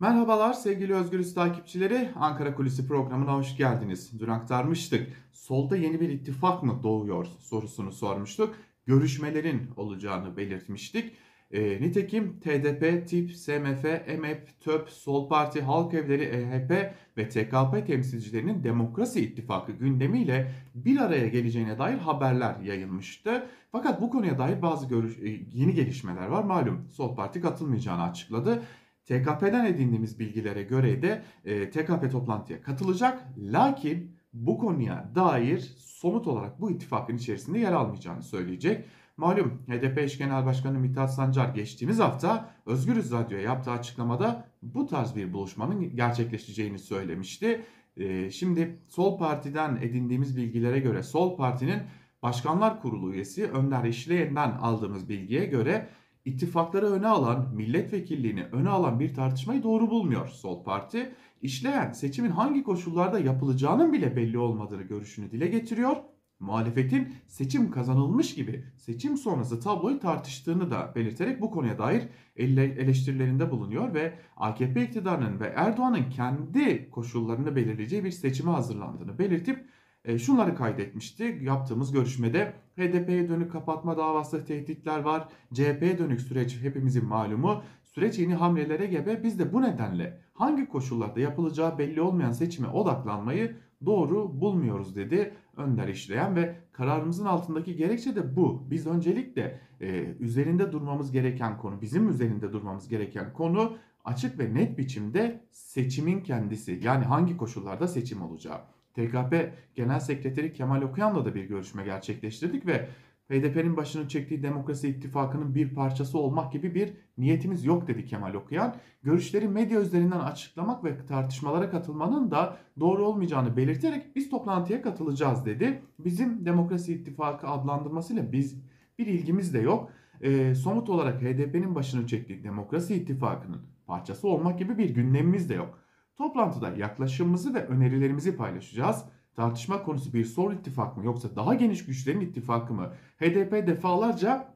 Merhabalar sevgili Özgürüz takipçileri. Ankara Kulisi programına hoş geldiniz. Dün aktarmıştık. Solda yeni bir ittifak mı doğuyor sorusunu sormuştuk. Görüşmelerin olacağını belirtmiştik. E, nitekim TDP, TİP, SMF, EMEP, TÖP, Sol Parti, Halk Evleri, EHP ve TKP temsilcilerinin Demokrasi İttifakı gündemiyle bir araya geleceğine dair haberler yayılmıştı. Fakat bu konuya dair bazı görüş, e, yeni gelişmeler var. Malum Sol Parti katılmayacağını açıkladı. TKP'den edindiğimiz bilgilere göre de e, TKP toplantıya katılacak. Lakin bu konuya dair somut olarak bu ittifakın içerisinde yer almayacağını söyleyecek. Malum HDP eş genel başkanı Mithat Sancar geçtiğimiz hafta Özgürüz Radyo'ya yaptığı açıklamada bu tarz bir buluşmanın gerçekleşeceğini söylemişti. E, şimdi Sol Parti'den edindiğimiz bilgilere göre Sol Parti'nin Başkanlar Kurulu üyesi Önder İşleyen'den aldığımız bilgiye göre ittifakları öne alan, milletvekilliğini öne alan bir tartışmayı doğru bulmuyor Sol Parti. İşleyen seçimin hangi koşullarda yapılacağının bile belli olmadığı görüşünü dile getiriyor. Muhalefetin seçim kazanılmış gibi seçim sonrası tabloyu tartıştığını da belirterek bu konuya dair eleştirilerinde bulunuyor ve AKP iktidarının ve Erdoğan'ın kendi koşullarını belirleyeceği bir seçime hazırlandığını belirtip şunları kaydetmişti. Yaptığımız görüşmede HDP'ye dönük kapatma davası tehditler var. CHP'ye dönük süreç hepimizin malumu. Süreç yeni hamlelere gebe biz de bu nedenle hangi koşullarda yapılacağı belli olmayan seçime odaklanmayı doğru bulmuyoruz dedi Önder işleyen ve kararımızın altındaki gerekçe de bu. Biz öncelikle e, üzerinde durmamız gereken konu, bizim üzerinde durmamız gereken konu açık ve net biçimde seçimin kendisi. Yani hangi koşullarda seçim olacağı. TKP Genel Sekreteri Kemal Okuyan'la da bir görüşme gerçekleştirdik ve HDP'nin başını çektiği Demokrasi İttifakı'nın bir parçası olmak gibi bir niyetimiz yok dedi Kemal Okuyan. Görüşleri medya üzerinden açıklamak ve tartışmalara katılmanın da doğru olmayacağını belirterek biz toplantıya katılacağız dedi. Bizim Demokrasi İttifakı adlandırmasıyla biz bir ilgimiz de yok. E, somut olarak HDP'nin başını çektiği Demokrasi İttifakı'nın parçası olmak gibi bir gündemimiz de yok. Toplantıda yaklaşımımızı ve önerilerimizi paylaşacağız. Tartışma konusu bir sol ittifak mı yoksa daha geniş güçlerin ittifakı mı? HDP defalarca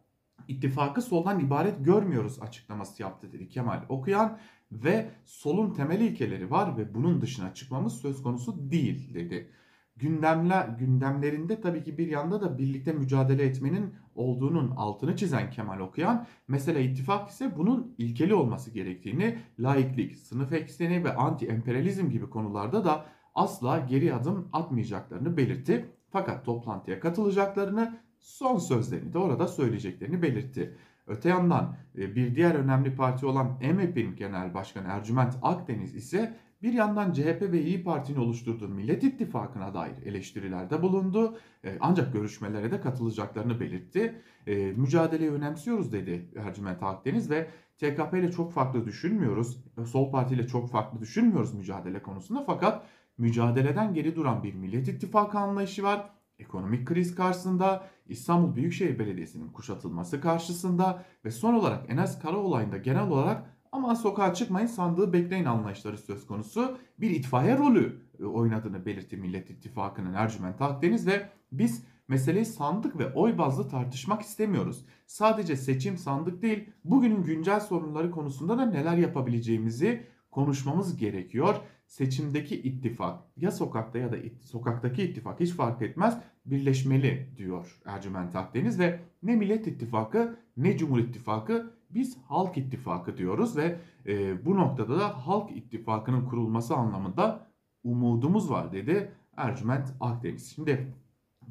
ittifakı soldan ibaret görmüyoruz açıklaması yaptı dedi Kemal Okuyan ve solun temel ilkeleri var ve bunun dışına çıkmamız söz konusu değil dedi gündemler gündemlerinde tabii ki bir yanda da birlikte mücadele etmenin olduğunun altını çizen Kemal Okuyan mesele ittifak ise bunun ilkeli olması gerektiğini laiklik, sınıf ekseni ve anti-emperyalizm gibi konularda da asla geri adım atmayacaklarını belirtti. Fakat toplantıya katılacaklarını son sözlerini de orada söyleyeceklerini belirtti. Öte yandan e, bir diğer önemli parti olan EMEP'in genel başkanı Ercüment Akdeniz ise bir yandan CHP ve İyi Parti'nin oluşturduğu Millet İttifakı'na dair eleştirilerde bulundu. E, ancak görüşmelere de katılacaklarını belirtti. E, mücadeleyi önemsiyoruz dedi Ercüment Akdeniz ve TKP ile çok farklı düşünmüyoruz. Sol Parti ile çok farklı düşünmüyoruz mücadele konusunda fakat mücadeleden geri duran bir Millet İttifakı anlayışı var. Ekonomik kriz karşısında, İstanbul Büyükşehir Belediyesi'nin kuşatılması karşısında ve son olarak Enes Kara olayında genel olarak ama sokağa çıkmayın sandığı bekleyin anlayışları söz konusu. Bir itfaiye rolü e, oynadığını belirtti Millet İttifakı'nın Ercüment Akdeniz ve biz meseleyi sandık ve oy bazlı tartışmak istemiyoruz. Sadece seçim sandık değil, bugünün güncel sorunları konusunda da neler yapabileceğimizi konuşmamız gerekiyor. Seçimdeki ittifak ya sokakta ya da it, sokaktaki ittifak hiç fark etmez birleşmeli diyor Ercüment Akdeniz ve ne Millet İttifakı ne Cumhur İttifakı biz Halk İttifakı diyoruz ve e, bu noktada da Halk İttifakı'nın kurulması anlamında umudumuz var dedi Ercüment Akdeniz. Şimdi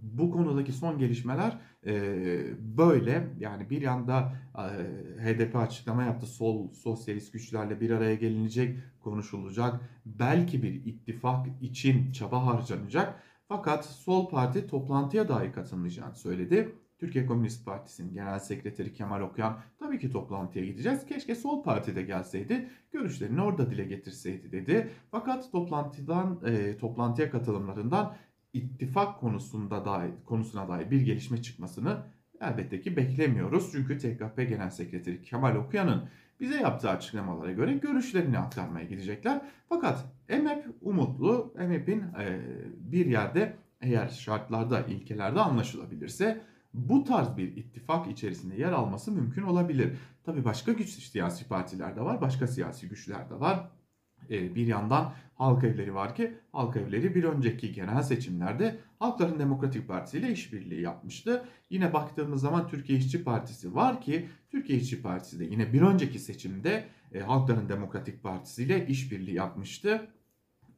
bu konudaki son gelişmeler e, böyle yani bir yanda e, HDP açıklama yaptı sol sosyalist güçlerle bir araya gelinecek konuşulacak belki bir ittifak için çaba harcanacak fakat sol parti toplantıya dahi katılmayacağını söyledi. Türkiye Komünist Partisi'nin genel sekreteri Kemal Okuyan tabii ki toplantıya gideceğiz. Keşke sol partide gelseydi, görüşlerini orada dile getirseydi dedi. Fakat toplantıdan e, toplantıya katılımlarından ittifak konusunda dair, konusuna dair bir gelişme çıkmasını elbette ki beklemiyoruz. Çünkü TKP Genel Sekreteri Kemal Okuyan'ın bize yaptığı açıklamalara göre görüşlerini aktarmaya gidecekler. Fakat EMEP umutlu. EMEP'in e, bir yerde eğer şartlarda, ilkelerde anlaşılabilirse bu tarz bir ittifak içerisinde yer alması mümkün olabilir. Tabii başka güç siyasi partiler de var, başka siyasi güçler de var. E, bir yandan halk evleri var ki halk evleri bir önceki genel seçimlerde Halkların Demokratik Partisi ile işbirliği yapmıştı. Yine baktığımız zaman Türkiye İşçi Partisi var ki Türkiye İşçi Partisi de yine bir önceki seçimde e, Halkların Demokratik Partisi ile işbirliği yapmıştı.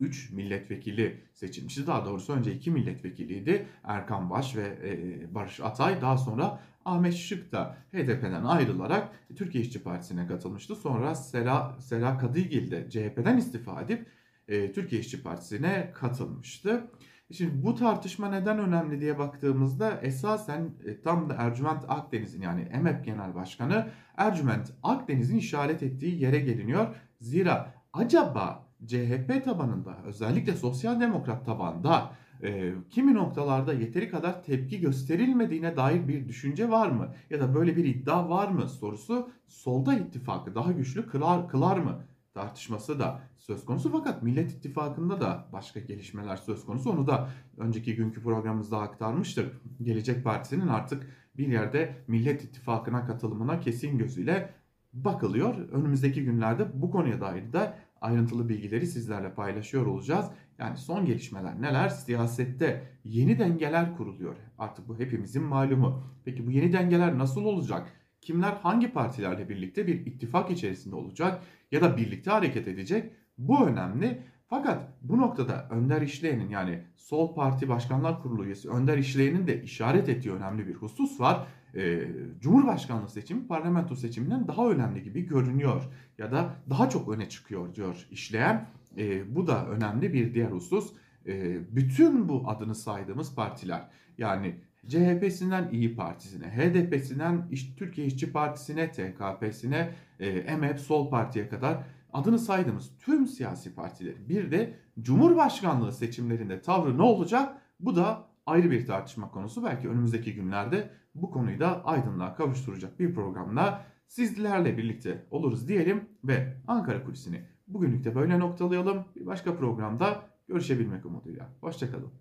3 milletvekili seçilmişti. Daha doğrusu önce 2 milletvekiliydi. Erkan Baş ve e, Barış Atay. Daha sonra Ahmet Şık da HDP'den ayrılarak Türkiye İşçi Partisi'ne katılmıştı. Sonra Sera, Sera Kadıgil de CHP'den istifa edip e, Türkiye İşçi Partisi'ne katılmıştı. Şimdi bu tartışma neden önemli diye baktığımızda esasen e, tam da Ercüment Akdeniz'in yani EMEP Genel Başkanı Ercüment Akdeniz'in işaret ettiği yere geliniyor. Zira acaba CHP tabanında özellikle sosyal demokrat tabanda e, kimi noktalarda yeteri kadar tepki gösterilmediğine dair bir düşünce var mı? Ya da böyle bir iddia var mı sorusu solda ittifakı daha güçlü kılar, kılar mı? tartışması da söz konusu fakat Millet İttifakı'nda da başka gelişmeler söz konusu. Onu da önceki günkü programımızda aktarmıştık. Gelecek Partisi'nin artık bir yerde Millet İttifakı'na katılımına kesin gözüyle bakılıyor. Önümüzdeki günlerde bu konuya dair de ayrıntılı bilgileri sizlerle paylaşıyor olacağız. Yani son gelişmeler neler? Siyasette yeni dengeler kuruluyor. Artık bu hepimizin malumu. Peki bu yeni dengeler nasıl olacak? Kimler hangi partilerle birlikte bir ittifak içerisinde olacak ya da birlikte hareket edecek? Bu önemli. Fakat bu noktada Önder İşleyen'in yani Sol Parti Başkanlar Kurulu üyesi Önder İşleyen'in de işaret ettiği önemli bir husus var. Ee, Cumhurbaşkanlığı seçimi parlamento seçiminden daha önemli gibi görünüyor ya da daha çok öne çıkıyor diyor işleyen. Ee, bu da önemli bir diğer husus. Ee, bütün bu adını saydığımız partiler yani CHP'sinden İyi Partisi'ne, HDP'sinden Türkiye İşçi Partisi'ne, TKP'sine, e, EMEP, Sol Parti'ye kadar adını saydığımız tüm siyasi partilerin bir de Cumhurbaşkanlığı seçimlerinde tavrı ne olacak? Bu da ayrı bir tartışma konusu. Belki önümüzdeki günlerde bu konuyu da aydınlığa kavuşturacak bir programla sizlerle birlikte oluruz diyelim ve Ankara Kulisi'ni bugünlük de böyle noktalayalım. Bir başka programda görüşebilmek umuduyla. Hoşçakalın.